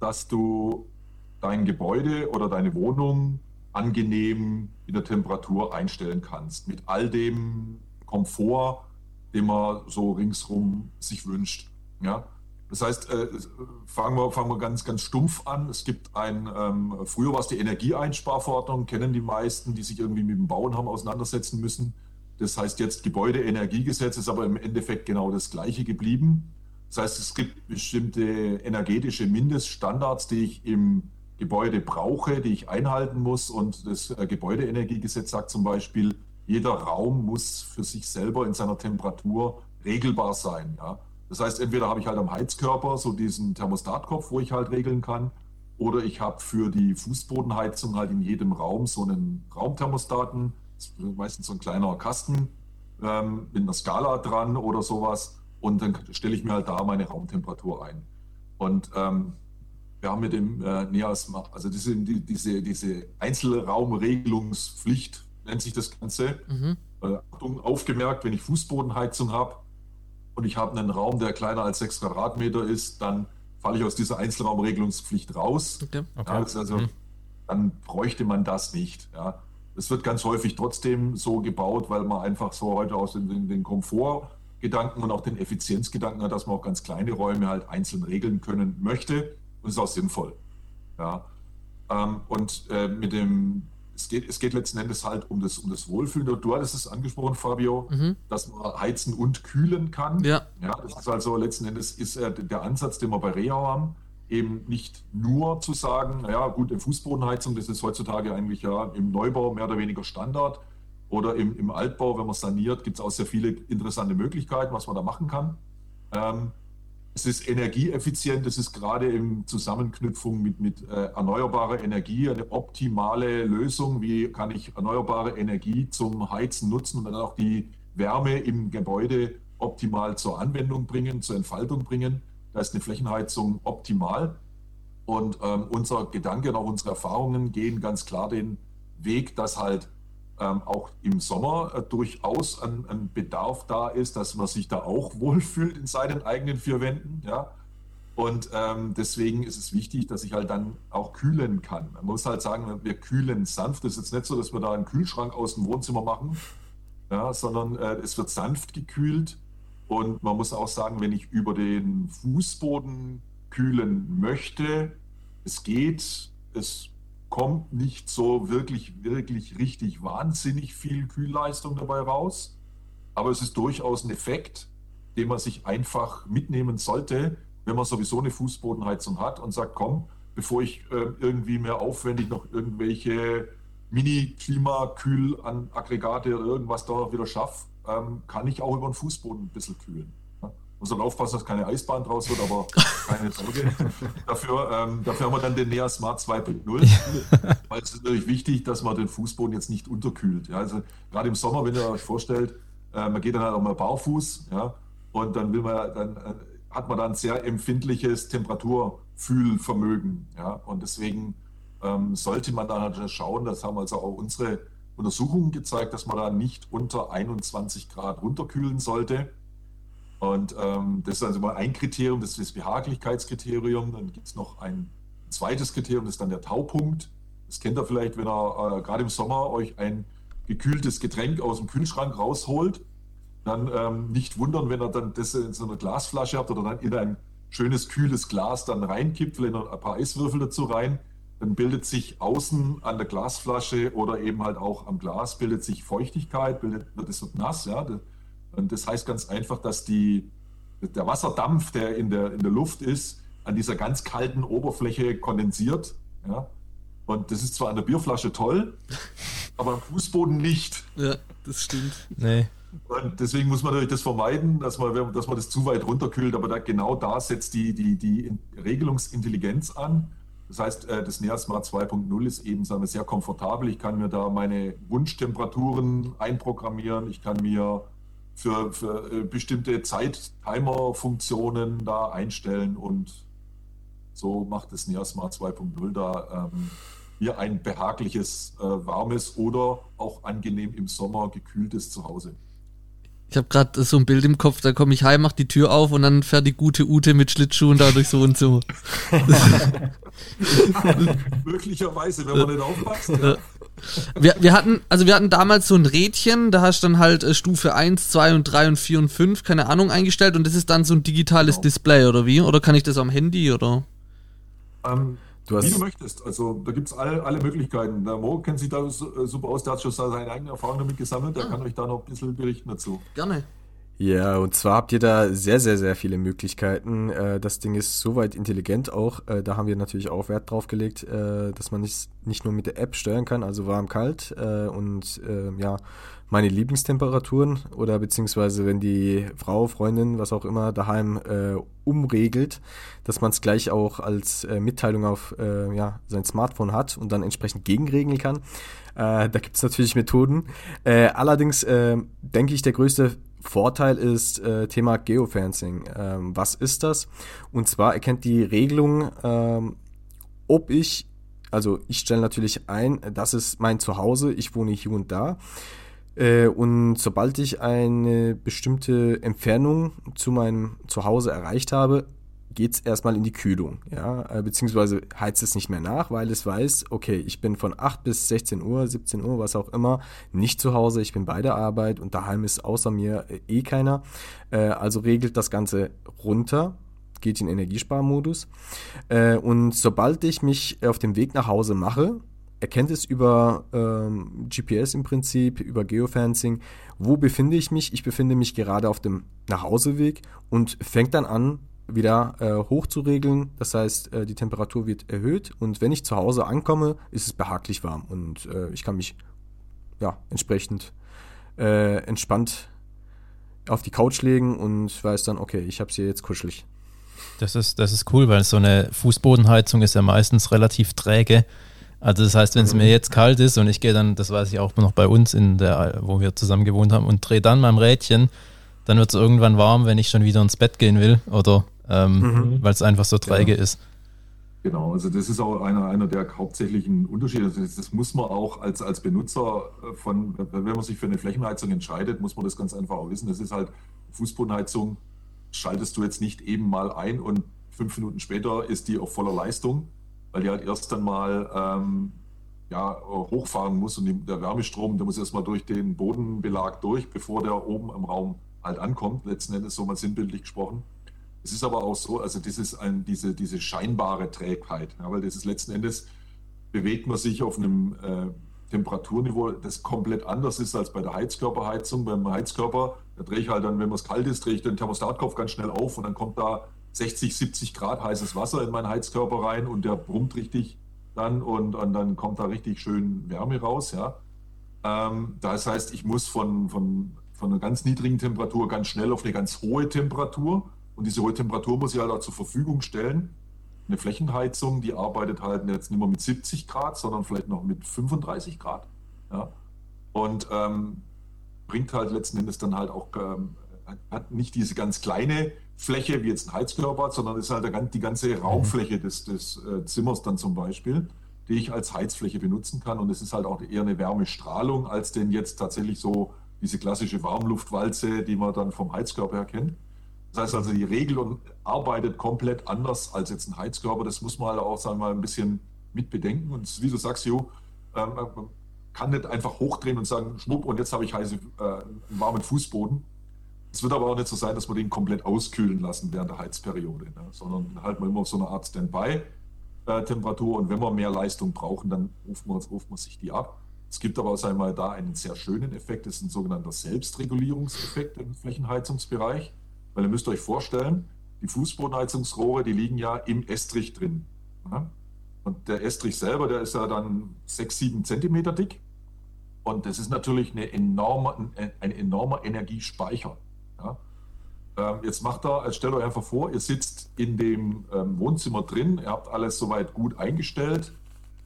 dass du dein Gebäude oder deine Wohnung angenehm in der Temperatur einstellen kannst. Mit all dem Komfort, den man so ringsrum sich wünscht. Ja? Das heißt, äh, fangen, wir, fangen wir ganz, ganz stumpf an. Es gibt ein, ähm, früher war es die Energieeinsparverordnung, kennen die meisten, die sich irgendwie mit dem Bauen haben auseinandersetzen müssen. Das heißt jetzt Gebäudeenergiegesetz ist aber im Endeffekt genau das gleiche geblieben. Das heißt, es gibt bestimmte energetische Mindeststandards, die ich im Gebäude brauche, die ich einhalten muss. Und das äh, Gebäudeenergiegesetz sagt zum Beispiel, jeder Raum muss für sich selber in seiner Temperatur regelbar sein. Ja? Das heißt, entweder habe ich halt am Heizkörper so diesen Thermostatkopf, wo ich halt regeln kann, oder ich habe für die Fußbodenheizung halt in jedem Raum so einen Raumthermostaten meistens so ein kleiner Kasten ähm, mit einer Skala dran oder sowas. Und dann stelle ich mir halt da meine Raumtemperatur ein. Und ähm, wir haben mit dem äh, NEAS, also diese, die, diese, diese Einzelraumregelungspflicht nennt sich das Ganze. Mhm. Äh, Achtung, aufgemerkt, wenn ich Fußbodenheizung habe und ich habe einen Raum, der kleiner als 6 Quadratmeter ist, dann falle ich aus dieser Einzelraumregelungspflicht raus. Okay. Okay. Ja, also, mhm. Dann bräuchte man das nicht. Ja. Es wird ganz häufig trotzdem so gebaut, weil man einfach so heute aus den, den Komfortgedanken und auch den Effizienzgedanken hat, dass man auch ganz kleine Räume halt einzeln regeln können möchte. Und ist auch sinnvoll. Ja. Ähm, und äh, mit dem, es geht, es geht letzten Endes halt um das, um das Wohlfühlen. Du hattest es angesprochen, Fabio, mhm. dass man heizen und kühlen kann. Ja. ja das ist also letzten Endes ist äh, der Ansatz, den wir bei Reha haben eben nicht nur zu sagen, naja, gut, in Fußbodenheizung, das ist heutzutage eigentlich ja im Neubau mehr oder weniger Standard. Oder im, im Altbau, wenn man saniert, gibt es auch sehr viele interessante Möglichkeiten, was man da machen kann. Ähm, es ist energieeffizient, es ist gerade in Zusammenknüpfung mit, mit äh, erneuerbarer Energie eine optimale Lösung. Wie kann ich erneuerbare Energie zum Heizen nutzen und dann auch die Wärme im Gebäude optimal zur Anwendung bringen, zur Entfaltung bringen? Da ist eine Flächenheizung optimal. Und ähm, unser Gedanke und auch unsere Erfahrungen gehen ganz klar den Weg, dass halt ähm, auch im Sommer äh, durchaus ein, ein, Bedarf da ist, dass man sich da auch wohlfühlt in seinen eigenen vier Wänden. Ja? Und ähm, deswegen ist es wichtig, dass ich halt dann auch kühlen kann. Man muss halt sagen, wir kühlen sanft. Es ist jetzt nicht so, dass wir da einen Kühlschrank aus dem Wohnzimmer machen, ja, sondern äh, es wird sanft gekühlt. Und man muss auch sagen, wenn ich über den Fußboden kühlen möchte, es geht, es kommt nicht so wirklich, wirklich richtig wahnsinnig viel Kühlleistung dabei raus. Aber es ist durchaus ein Effekt, den man sich einfach mitnehmen sollte, wenn man sowieso eine Fußbodenheizung hat und sagt, komm, bevor ich äh, irgendwie mehr aufwendig noch irgendwelche Mini-Klimakühlaggregate oder irgendwas da wieder schaffe, ähm, kann ich auch über den Fußboden ein bisschen kühlen. Muss halt aufpassen, dass keine Eisbahn draus wird, aber keine Sorge. dafür, ähm, dafür haben wir dann den Nea Smart 2.0, weil es ist natürlich wichtig, dass man den Fußboden jetzt nicht unterkühlt. Ja? Also gerade im Sommer, wenn ihr euch vorstellt, äh, man geht dann halt auch mal barfuß, ja, und dann will man dann äh, hat man dann sehr empfindliches Temperaturfühlvermögen, ja, und deswegen ähm, sollte man dann halt schauen, das haben also auch unsere Untersuchungen gezeigt, dass man da nicht unter 21 Grad runterkühlen sollte. Und ähm, das ist also mal ein Kriterium, das ist das Behaglichkeitskriterium. Dann gibt es noch ein zweites Kriterium, das ist dann der Taupunkt. Das kennt ihr vielleicht, wenn ihr äh, gerade im Sommer euch ein gekühltes Getränk aus dem Kühlschrank rausholt. Dann ähm, nicht wundern, wenn ihr dann das in so einer Glasflasche habt oder dann in ein schönes, kühles Glas dann reinkippt, vielleicht noch ein paar Eiswürfel dazu rein dann bildet sich außen an der Glasflasche oder eben halt auch am Glas bildet sich Feuchtigkeit, bildet, wird es nass. Ja? Und das heißt ganz einfach, dass die, der Wasserdampf, der in, der in der Luft ist, an dieser ganz kalten Oberfläche kondensiert. Ja? Und das ist zwar an der Bierflasche toll, aber am Fußboden nicht. Ja, das stimmt. Nee. Und deswegen muss man natürlich das vermeiden, dass man, dass man das zu weit runterkühlt. Aber da, genau da setzt die, die, die Regelungsintelligenz an Das heißt, äh, das NEASMART 2.0 ist eben sagen wir, sehr komfortabel. Ich kann mir da meine Wunschtemperaturen einprogrammieren. Ich kann mir für, für äh, bestimmte Zeit-Timer-Funktionen da einstellen und so macht das NEASMART 2.0 da ähm, hier ein behagliches, äh, warmes oder auch angenehm im Sommer gekühltes Zuhause. Ich habe gerade so ein Bild im Kopf, da komme ich heim, mach die Tür auf und dann fährt die gute Ute mit Schlittschuhen dadurch so und so. Möglicherweise, wenn man nicht aufpasst. Ja. Wir, wir, hatten, also wir hatten damals so ein Rädchen, da hast du dann halt äh, Stufe 1, 2 und 3 und 4 und 5, keine Ahnung, eingestellt und das ist dann so ein digitales genau. Display oder wie? Oder kann ich das am Handy oder? Ähm, Du hast Wie du möchtest. Also da gibt es alle, alle Möglichkeiten. Der Mo kennt sich da äh, super aus, der hat schon seine eigene Erfahrung damit gesammelt, der ah. kann euch da noch ein bisschen berichten dazu. Gerne. Ja, und zwar habt ihr da sehr, sehr, sehr viele Möglichkeiten. Äh, das Ding ist soweit intelligent auch. Äh, da haben wir natürlich auch Wert drauf gelegt, dass man nicht, nicht nur mit der App steuern kann, also warm, kalt und ja, meine Lieblingstemperaturen oder beziehungsweise wenn die Frau, Freundin, was auch immer daheim äh, umregelt, dass man es gleich auch als äh, Mitteilung auf äh, ja, sein Smartphone hat und dann entsprechend gegenregeln kann. Äh, da gibt es natürlich Methoden. Äh, allerdings äh, denke ich, der größte Vorteil ist äh, Thema Geofencing. Ähm, was ist das? Und zwar erkennt die Regelung, ähm, ob ich, also ich stelle natürlich ein, das ist mein Zuhause, ich wohne hier und da. Äh, und sobald ich eine bestimmte Entfernung zu meinem Zuhause erreicht habe, geht es erstmal in die Kühlung, ja, äh, beziehungsweise heizt es nicht mehr nach, weil es weiß, okay, ich bin von 8 bis 16 Uhr, 17 Uhr, was auch immer, nicht zu Hause, ich bin bei der Arbeit und daheim ist außer mir äh, eh keiner. also regelt das Ganze runter, geht in Energiesparmodus. und sobald ich mich auf dem Weg nach Hause mache, erkennt es über ähm, GPS im Prinzip, über Geofencing, wo befinde ich mich. Ich befinde mich gerade auf dem Nachhauseweg und fängt dann an, wieder äh, hoch zu regeln. Das heißt, äh, die Temperatur wird erhöht und wenn ich zu Hause ankomme, ist es behaglich warm und äh, ich kann mich ja entsprechend äh, entspannt auf die Couch legen und weiß dann, okay, ich habe es hier jetzt kuschelig. Das ist, das ist cool, weil so eine Fußbodenheizung ist ja meistens relativ träge. Also das heißt, wenn es mir jetzt kalt ist und ich gehe dann, das weiß ich auch noch bei uns in der, wo wir zusammen gewohnt haben, und drehe dann mein Rädchen, dann wird es irgendwann warm, wenn ich schon wieder ins Bett gehen will oder ähm, mhm. weil es einfach so träge ja. ist. Genau, also das ist auch einer, einer der hauptsächlichen Unterschiede. Also das, muss man auch als, als Benutzer von, wenn man sich für eine Flächenheizung entscheidet, muss man das ganz einfach auch wissen. Das ist halt Fußbodenheizung, schaltest du jetzt nicht eben mal ein und fünf Minuten später ist die auf voller Leistung, weil die halt erst dann mal ähm, ja, hochfahren muss und der Wärmestrom, der muss erstmal durch den Bodenbelag durch, bevor der oben im Raum halt ankommt, letzten Endes so mal sinnbildlich gesprochen. Es ist aber auch so, also das ist ein, diese, diese scheinbare Trägheit, ja, weil das ist letzten Endes, bewegt man sich auf einem äh, Temperaturniveau, das komplett anders ist als bei der Heizkörperheizung. Beim Heizkörper, da drehe ich halt dann, wenn es kalt ist, drehe ich den Thermostatkopf ganz schnell auf und dann kommt da 60, 70 Grad heißes Wasser in meinen Heizkörper rein und der brummt richtig dann und, und dann kommt da richtig schön Wärme raus. Ja. Ähm, das heißt, ich muss von, von, von einer ganz niedrigen Temperatur ganz schnell auf eine ganz hohe Temperatur und diese hohe Temperatur muss ich halt auch zur Verfügung stellen. Eine Flächenheizung, die arbeitet halt jetzt nicht mehr mit 70 Grad, sondern vielleicht noch mit 35 Grad. Ja. Und ähm, bringt halt letzten Endes dann halt auch, ähm, hat nicht diese ganz kleine Fläche, wie jetzt ein Heizkörper, sondern ist halt die ganze Raumfläche des, des äh, Zimmers dann zum Beispiel, die ich als Heizfläche benutzen kann. Und es ist halt auch eher eine Wärmestrahlung, als denn jetzt tatsächlich so diese klassische Warmluftwalze, die man dann vom Heizkörper her kennt. Das heißt also, die Regel arbeitet komplett anders als jetzt ein Heizkörper. Das muss man halt auch sagen, mal ein bisschen mit bedenken. Und wie du sagst, Jo, ähm, man kann nicht einfach hochdrehen und sagen, schwupp, und jetzt habe ich heiße, äh, einen warmen Fußboden es wird aber auch nicht so sein, dass wir den komplett auskühlen lassen während der Heizperiode, ne? sondern halten wir immer auf so eine Art Standby-Temperatur und wenn wir mehr Leistung brauchen, dann rufen wir, rufen wir sich die ab. Es gibt aber auch einmal da einen sehr schönen Effekt, das ist ein sogenannter Selbstregulierungseffekt im Flächenheizungsbereich, weil ihr müsst euch vorstellen, die Fußbodenheizungsrohre, die liegen ja im Estrich drin. Ne? Und der Estrich selber, der ist ja dann 6, 7 Zentimeter dick. Und das ist natürlich eine enorme, ein enormer Energiespeicher. Ja? Ähm, jetzt macht er, stellt euch einfach vor, ihr sitzt in dem ähm, Wohnzimmer drin, ihr habt alles soweit gut eingestellt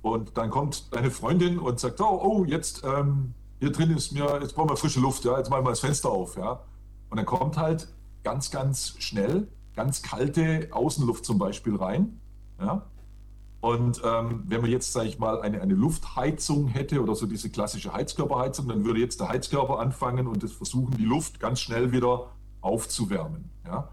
und dann kommt deine Freundin und sagt, oh, oh jetzt ähm, hier drin ist mir, jetzt brauchen wir frische Luft, ja, jetzt machen wir das Fenster auf, ja. Und dann kommt halt ganz, ganz schnell ganz kalte Außenluft zum Beispiel rein, ja. Und ähm, wenn man jetzt, sage ich mal, eine, eine Luftheizung hätte oder so diese klassische Heizkörperheizung, dann würde jetzt der Heizkörper anfangen und das versuchen, die Luft ganz schnell wieder aufzuwärmen. Ja.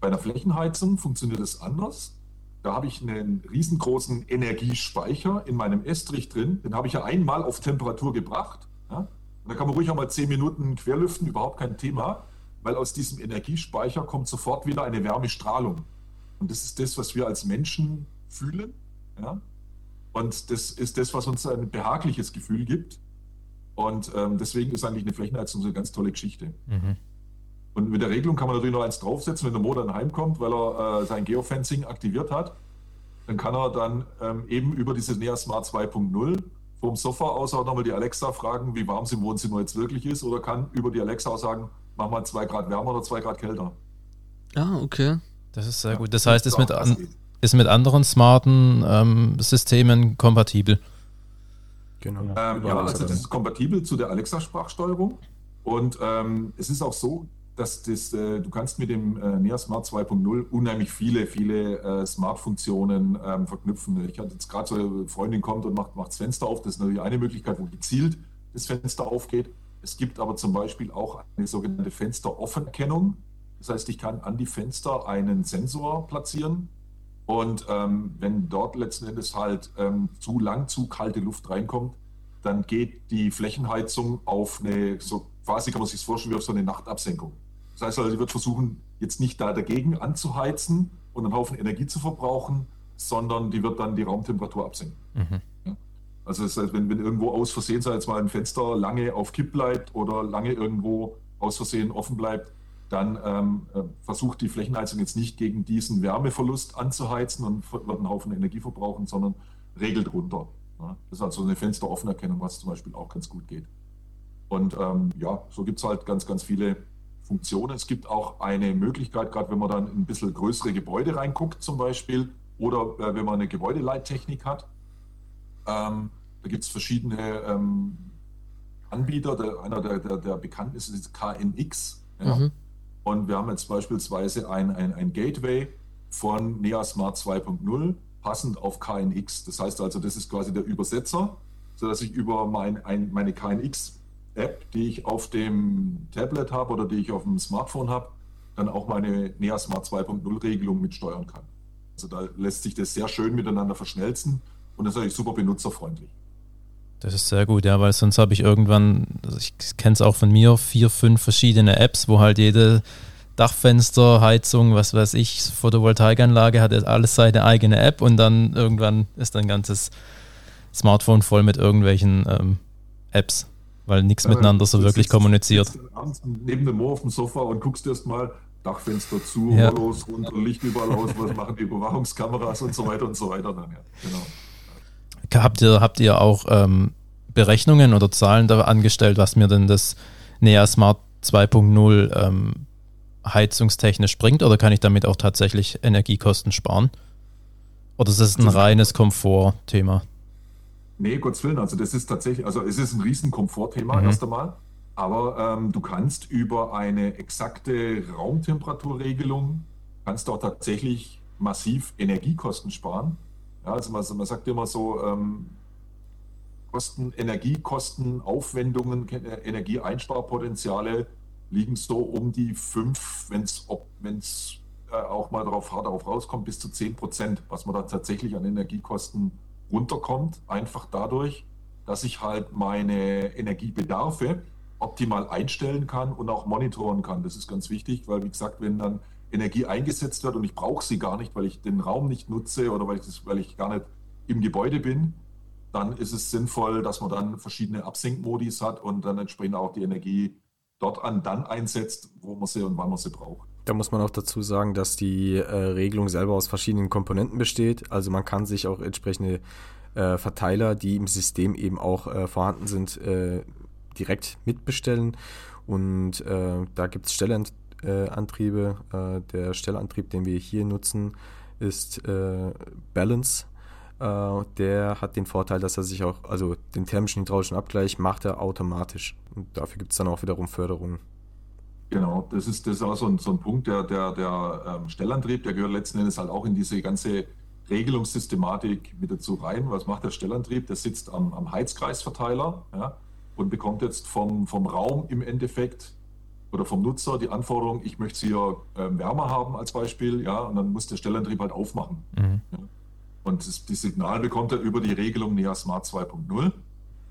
Bei einer Flächenheizung funktioniert das anders. Da habe ich einen riesengroßen Energiespeicher in meinem Estrich drin. Den habe ich ja einmal auf Temperatur gebracht. Ja. Und da kann man ruhig auch mal zehn Minuten querlüften, überhaupt kein Thema, weil aus diesem Energiespeicher kommt sofort wieder eine Wärmestrahlung. Und das ist das, was wir als Menschen fühlen ja? Und das ist das, was uns ein behagliches Gefühl gibt. Und ähm, deswegen ist eigentlich eine Flächenheizung so eine ganz tolle Geschichte. Mhm. Und mit der Regelung kann man natürlich noch eins draufsetzen, wenn der Mo dann heimkommt, weil er äh, sein Geofencing aktiviert hat. Dann kann er dann ähm, eben über diese NEA Smart 2.0 vom Sofa aus auch nochmal die Alexa fragen, wie warm es im Wohnzimmer jetzt wirklich ist, oder kann über die Alexa auch sagen, mach mal zwei Grad wärmer oder zwei Grad kälter. Ah, okay. Das ist sehr ja, gut. Das heißt, es mit, an, ist mit anderen smarten ähm, Systemen kompatibel. Genau. Ähm, ja, also das ist kompatibel zu der Alexa-Sprachsteuerung. Und ähm, es ist auch so, dass das, äh, du kannst mit dem äh, NEA Smart 2.0 unheimlich viele, viele äh, Smart-Funktionen ähm, verknüpfen. Ich hatte jetzt gerade so eine Freundin kommt und macht, macht das Fenster auf. Das ist natürlich eine Möglichkeit, wo gezielt das Fenster aufgeht. Es gibt aber zum Beispiel auch eine sogenannte Fensteroffenerkennung. Das heißt, ich kann an die Fenster einen Sensor platzieren, und ähm, wenn dort letzten Endes halt ähm, zu lang zu kalte Luft reinkommt, dann geht die Flächenheizung auf eine, so quasi kann man sich vorstellen, wie auf so eine Nachtabsenkung. Das heißt also, sie wird versuchen, jetzt nicht da dagegen anzuheizen und einen Haufen Energie zu verbrauchen, sondern die wird dann die Raumtemperatur absenken. Mhm. Ja? Also das heißt, wenn, wenn irgendwo aus Versehen, sei jetzt mal ein Fenster lange auf Kipp bleibt oder lange irgendwo aus Versehen offen bleibt, dann ähm, äh, versucht die Flächenheizung jetzt nicht gegen diesen Wärmeverlust anzuheizen und wird einen Haufen Energie verbrauchen, sondern regelt runter. Ja. Das ist also eine Fensteroffenerkennung, was zum Beispiel auch ganz gut geht. Und ähm, ja, so gibt es halt ganz, ganz viele Funktionen. Es gibt auch eine Möglichkeit, gerade wenn man dann in ein bisschen größere Gebäude reinguckt zum Beispiel oder äh, wenn man eine Gebäudeleittechnik hat. Ähm, da gibt es verschiedene ähm, Anbieter. Der, einer der, der, der bekannten ist, ist KNX. Ja. Mhm. Und wir haben jetzt beispielsweise ein, ein, ein Gateway von NEA Smart 2.0 passend auf KNX. Das heißt also, das ist quasi der Übersetzer, sodass ich über mein, ein, meine KNX-App, die ich auf dem Tablet habe oder die ich auf dem Smartphone habe, dann auch meine NEA Smart 2.0-Regelung mitsteuern kann. Also da lässt sich das sehr schön miteinander verschmelzen und das ist eigentlich super benutzerfreundlich. Das ist sehr gut, ja, weil sonst habe ich irgendwann, also ich kenne es auch von mir, vier, fünf verschiedene Apps, wo halt jede Dachfenster, Heizung, was weiß ich, Photovoltaikanlage hat alles seine eigene App und dann irgendwann ist dein ganzes Smartphone voll mit irgendwelchen ähm, Apps, weil nichts ja, miteinander so wirklich kommuniziert. Abends neben dem Moor auf dem Sofa und guckst erst mal Dachfenster zu, ja. Rollos runter, Licht überall aus, was machen die Überwachungskameras und so weiter und so weiter dann, ja. Genau. Habt ihr, habt ihr auch ähm, Berechnungen oder Zahlen da angestellt, was mir denn das NEA Smart 2.0 ähm, heizungstechnisch bringt? Oder kann ich damit auch tatsächlich Energiekosten sparen? Oder ist das ein reines Komfortthema? Nee, Gottes Willen, also das ist tatsächlich, also es ist ein riesen Komfortthema mhm. erst einmal, aber ähm, du kannst über eine exakte Raumtemperaturregelung, kannst du auch tatsächlich massiv Energiekosten sparen. Ja, also man, man sagt immer so, ähm, Kosten, Energiekosten, Aufwendungen, äh, Energieeinsparpotenziale liegen so um die fünf, wenn es auch mal darauf hart darauf rauskommt, bis zu 10 Prozent, was man da tatsächlich an Energiekosten runterkommt. Einfach dadurch, dass ich halt meine Energiebedarfe optimal einstellen kann und auch monitoren kann. Das ist ganz wichtig, weil wie gesagt, wenn dann Energie eingesetzt wird und ich brauche sie gar nicht, weil ich den Raum nicht nutze oder weil ich, weil ich gar nicht im Gebäude bin, dann ist es sinnvoll, dass man dann verschiedene Absinkmodis hat und dann entsprechend auch die Energie dort an dann einsetzt, wo man sie und wann man sie braucht. Da muss man auch dazu sagen, dass die äh, Regelung selber aus verschiedenen Komponenten besteht. Also man kann sich auch entsprechende äh, Verteiler, die im System eben auch äh, vorhanden sind, äh, direkt mitbestellen. Und äh, da gibt es Stellen, Antriebe. Äh, der Stellantrieb, den wir hier nutzen, ist äh, Balance. Äh, der hat den Vorteil, dass er sich auch, also den thermischen hydraulischen Abgleich macht er automatisch. Und dafür gibt es dann auch wiederum Förderungen. Genau, das ist, das ist auch so ein, so ein Punkt, der, der, der ähm, Stellantrieb, der gehört letzten Endes halt auch in diese ganze Regelungssystematik mit dazu rein. Was macht der Stellantrieb? Der sitzt am, am Heizkreisverteiler ja, und bekommt jetzt vom, vom Raum im Endeffekt oder vom Nutzer die Anforderung, ich möchte es hier äh, wärmer haben als Beispiel, ja, und dann muss der Stellantrieb halt aufmachen. Mhm. Ja. Und das, das, Signal bekommt er über die Regelung NEA Smart 2.0.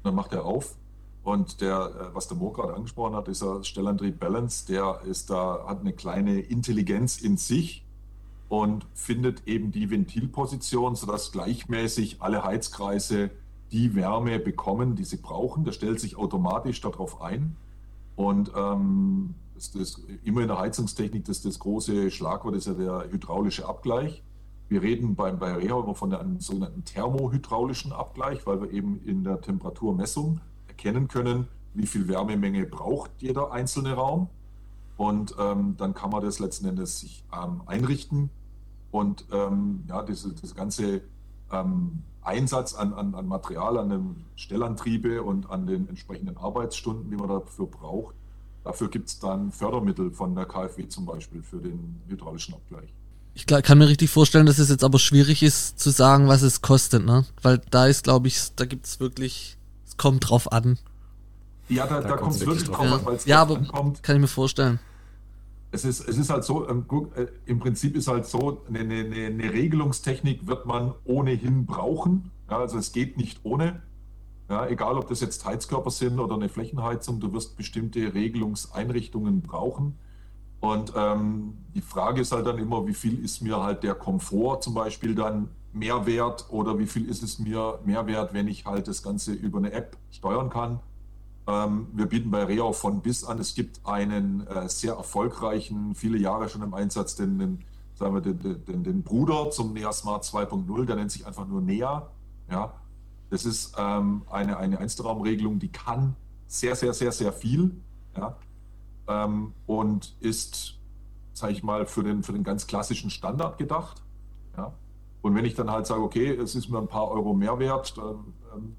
Dann macht er auf. Und der, äh, was der Mo gerade angesprochen hat, dieser Stellantrieb Balance, der ist da, hat eine kleine Intelligenz in sich und findet eben die Ventilposition, sodass gleichmäßig alle Heizkreise die Wärme bekommen, die sie brauchen. Der stellt sich automatisch darauf ein. Und ähm, das, das, immer in der Heizungstechnik, das, das große Schlagwort ist ja der hydraulische Abgleich. Wir reden beim, bei Reha immer von einem sogenannten thermohydraulischen Abgleich, weil wir eben in der Temperaturmessung erkennen können, wie viel Wärmemenge braucht jeder einzelne Raum. Und ähm, dann kann man das letzten Endes sich ähm, einrichten. Und ähm, ja, diese, das ganze ähm, Einsatz an, an, an Material, an den Stellantriebe und an den entsprechenden Arbeitsstunden, die man dafür braucht, dafür gibt es dann Fördermittel von der KfW zum Beispiel für den hydraulischen Abgleich. Ich kann mir richtig vorstellen, dass es jetzt aber schwierig ist zu sagen, was es kostet, ne? Weil da ist, glaube ich, da gibt es wirklich, es kommt drauf an. Ja, da, da, da kommt es wirklich drauf an, weil es ja, aber ankommt. Kann ich mir vorstellen. Es ist, es ist halt so, ähm, äh, im Prinzip ist halt so, eine, eine, eine Regelungstechnik wird man ohnehin brauchen. Ja, also es geht nicht ohne. Ja, egal, ob das jetzt Heizkörper sind oder eine Flächenheizung, du wirst bestimmte Regelungseinrichtungen brauchen. Und ähm, die Frage ist halt dann immer, wie viel ist mir halt der Komfort zum Beispiel dann mehr wert oder wie viel ist es mir mehr wert, wenn ich halt das Ganze über eine App steuern kann. Ähm, wir bieten bei Reo von bis an. Es gibt einen äh, sehr erfolgreichen, viele Jahre schon im Einsatz, den, den sagen wir, den, den, den Bruder zum NEA Smart 2.0, der nennt sich einfach nur NEA. Ja, das ist ähm, eine, eine Einzelraumregelung, die kann sehr, sehr, sehr, sehr viel. Ja ähm, und ist, sage ich mal, für den, für den ganz klassischen Standard gedacht. Ja? Und wenn ich dann halt sage, okay, es ist mir ein paar Euro mehr wert, dann,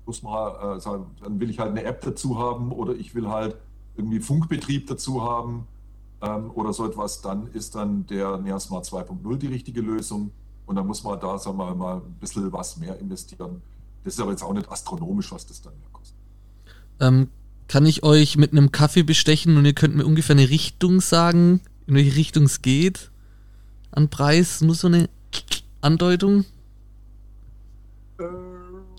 muss man äh, sagen, dann will ich halt eine App dazu haben oder ich will halt irgendwie Funkbetrieb dazu haben ähm, oder so etwas, dann ist dann der NeaSmart 2.0 die richtige Lösung. Und dann muss man da, sagen wir mal, ein bisschen was mehr investieren. Das ist aber jetzt auch nicht astronomisch, was das dann mehr kostet. Ähm, kann ich euch mit einem Kaffee bestechen und ihr könnt mir ungefähr eine Richtung sagen, in welche Richtung es geht? An Preis? Nur so eine Andeutung? Äh,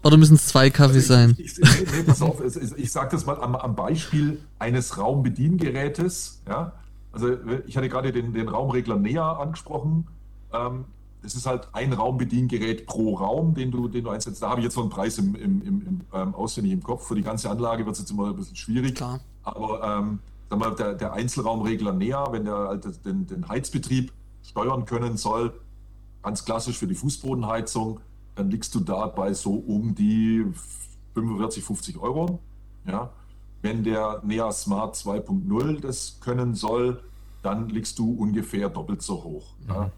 Oder müssen es zwei Kaffee also sein? Ich, ich, nee, pass auf, ich, ich sage das mal am, am, Beispiel eines Raumbediengerätes. Ja? Also ich hatte gerade den, den Raumregler näher angesprochen. Ähm, es ist halt ein Raumbediengerät pro Raum, den du, den du einsetzt. Da habe ich jetzt so einen Preis im, im, im, im ähm, auswendig im Kopf. Für die ganze Anlage wird es jetzt immer ein bisschen schwierig. Klar. Aber ähm, sag mal, der, der Einzelraumregler näher, wenn der halt den, den Heizbetrieb steuern können soll, ganz klassisch für die Fußbodenheizung, dann liegst du da bei so um die 45, 50 Euro. Ja. Wenn der NEA Smart 2.0 das können soll, dann liegst du ungefähr doppelt so hoch. Mhm. Ja.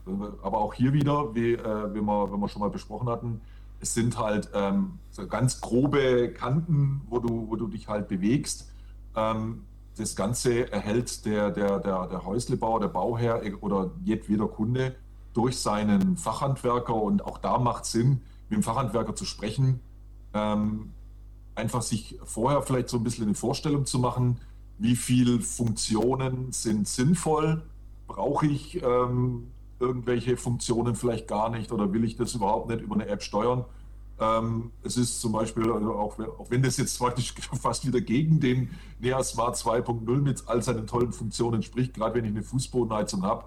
Aber auch hier wieder, wie, äh, wie, wir, wie wir schon mal besprochen hatten, es sind halt ähm, so ganz grobe Kanten, wo du, wo du dich halt bewegst. Ähm, das Ganze erhält der, der, der, der Häuslebauer, der Bauherr oder jedweder Kunde durch seinen Fachhandwerker. Und auch da macht es Sinn, mit dem Fachhandwerker zu sprechen, ähm, einfach sich vorher vielleicht so ein bisschen eine Vorstellung zu machen, wie viele Funktionen sind sinnvoll? Brauche ich ähm, irgendwelche Funktionen vielleicht gar nicht oder will ich das überhaupt nicht über eine App steuern? Ähm, es ist zum Beispiel, also auch, auch, wenn das jetzt praktisch fast wieder gegen den NEA Smart 2.0 mit all seinen tollen Funktionen spricht, gerade wenn ich eine Fußbodenheizung habe,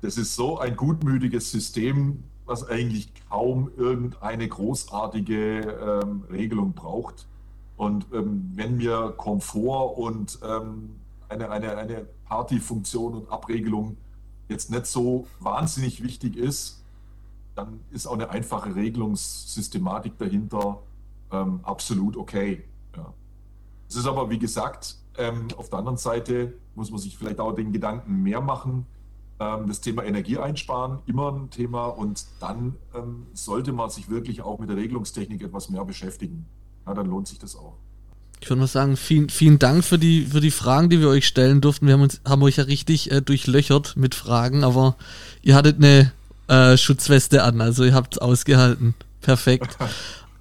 das ist so ein gutmütiges System, was eigentlich kaum irgendeine großartige ähm, Regelung braucht. Und ähm, wenn mir Komfort und ähm, eine, eine, eine Partyfunktion und Abregelung jetzt nicht so wahnsinnig wichtig ist, dann ist auch eine einfache Regelungssystematik dahinter ähm, absolut okay. Ja. Es ist aber, wie gesagt, ähm, auf der anderen Seite muss man sich vielleicht auch den Gedanken mehr machen. Ähm, das Thema Energie einsparen, immer ein Thema. Und dann ähm, sollte man sich wirklich auch mit der Regelungstechnik etwas mehr beschäftigen. Ja, dann lohnt sich das auch. Ich würde mal sagen, vielen, vielen Dank für die, für die Fragen, die wir euch stellen durften. Wir haben, uns, haben euch ja richtig äh, durchlöchert mit Fragen, aber ihr hattet eine äh, Schutzweste an, also ihr habt es ausgehalten. Perfekt.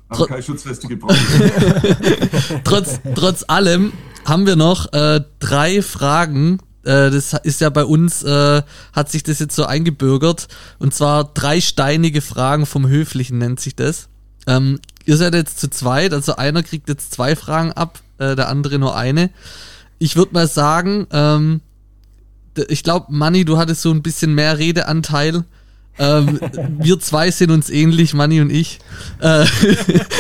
Haben keine Schutzweste gebraucht. trotz, trotz allem haben wir noch äh, drei Fragen. Äh, das ist ja bei uns, äh, hat sich das jetzt so eingebürgert. Und zwar drei steinige Fragen vom Höflichen nennt sich das. Ähm, ihr seid jetzt zu zweit, also einer kriegt jetzt zwei Fragen ab, äh, der andere nur eine. Ich würde mal sagen, ähm, ich glaube, Manni, du hattest so ein bisschen mehr Redeanteil. Ähm, wir zwei sind uns ähnlich, Manni und ich. Äh,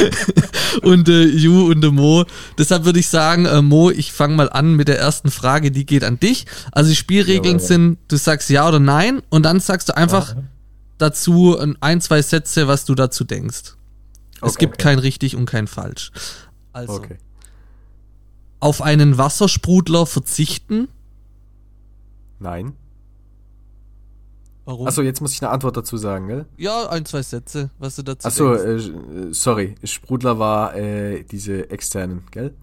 und äh, Ju und der Mo. Deshalb würde ich sagen, äh, Mo, ich fange mal an mit der ersten Frage, die geht an dich. Also die Spielregeln ja, sind, du sagst ja oder nein und dann sagst du einfach ja. dazu ein, zwei Sätze, was du dazu denkst. Okay, es gibt okay. kein richtig und kein falsch. Also. Okay. Auf einen Wassersprudler verzichten? Nein. Warum? Achso, jetzt muss ich eine Antwort dazu sagen, gell? Ja, ein, zwei Sätze, was du dazu Achso, äh, sorry. Sprudler war äh, diese externen, gell?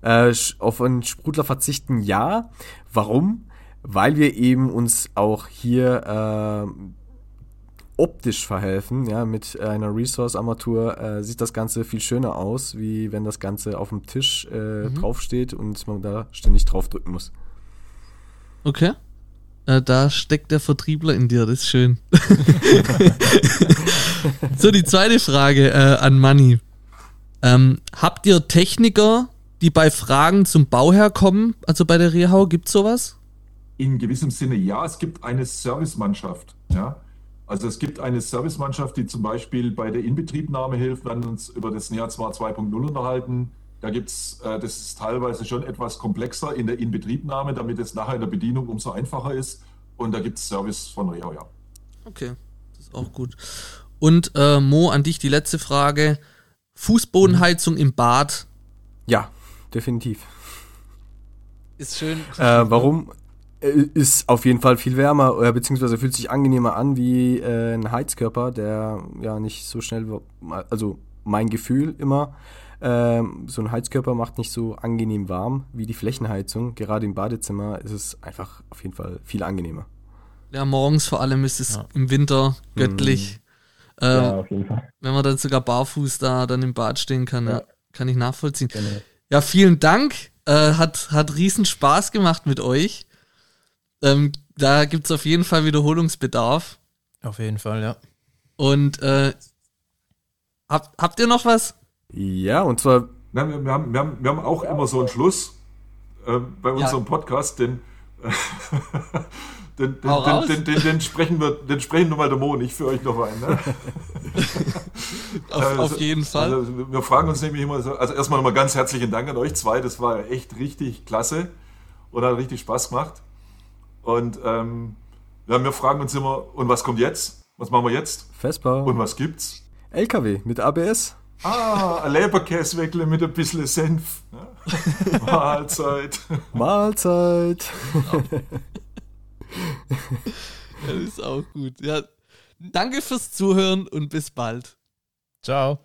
Äh, auf einen Sprudler verzichten, ja. Warum? Weil wir eben uns auch hier äh, optisch verhelfen, ja, mit einer Resource-Armatur äh, sieht das Ganze viel schöner aus, wie wenn das Ganze auf dem Tisch äh, mhm. draufsteht und man da ständig drauf drücken muss. Okay. Äh, da steckt der Vertriebler in dir, das ist schön. so, die zweite Frage äh, an Manni. Ähm, habt ihr Techniker, die bei Fragen zum Bauherr kommen, also bei der Rehau, gibt es sowas? In gewissem Sinne ja, es gibt eine Servicemannschaft. Ja? Also es gibt eine Servicemannschaft, die zum Beispiel bei der Inbetriebnahme hilft, wenn wir uns über das NEA 2.0 unterhalten. Da gibt es, äh, das ist teilweise schon etwas komplexer in der Inbetriebnahme, damit es nachher in der Bedienung umso einfacher ist. Und da gibt es Service von Reho, ja. Okay, das ist auch gut. Und äh, Mo, an dich die letzte Frage. Fußbodenheizung mhm. im Bad? Ja, definitiv. Ist schön. Äh, warum? Äh, ist auf jeden Fall viel wärmer, oder beziehungsweise fühlt sich angenehmer an wie äh, ein Heizkörper, der ja nicht so schnell, also mein Gefühl immer, ähm, so ein Heizkörper macht nicht so angenehm warm wie die Flächenheizung. Gerade im Badezimmer ist es einfach auf jeden Fall viel angenehmer. Ja, morgens vor allem ist es ja. im Winter göttlich. Mhm. Ähm, ja, auf jeden Fall. Wenn man dann sogar barfuß da dann im Bad stehen kann, ja. Ja, kann ich nachvollziehen. Genau. Ja, vielen Dank. Äh, hat, hat riesen Spaß gemacht mit euch. Ähm, da gibt es auf jeden Fall Wiederholungsbedarf. Auf jeden Fall, ja. Und äh, habt, habt ihr noch was? Ja, und zwar. Ja, wir, haben, wir, haben, wir haben auch immer so einen Schluss äh, bei unserem ja. Podcast, denn. den, den, den, den, den, sprechen wir, den sprechen nur mal der Mo und ich für euch noch ein. Ne? auf, also, auf, jeden Fall. Also wir fragen uns nämlich immer, so, also erstmal nochmal ganz herzlichen Dank an euch zwei, das war echt richtig klasse und hat richtig Spaß gemacht. Und ähm, ja, wir fragen uns immer, und was kommt jetzt? Was machen wir jetzt? Vespa. Und was gibt's? LKW mit ABS. Ah, ein Leberkäseweckle mit ein bisschen Senf. Ja. Mahlzeit. Mahlzeit. das ist auch gut. Ja, danke fürs Zuhören und bis bald. Ciao.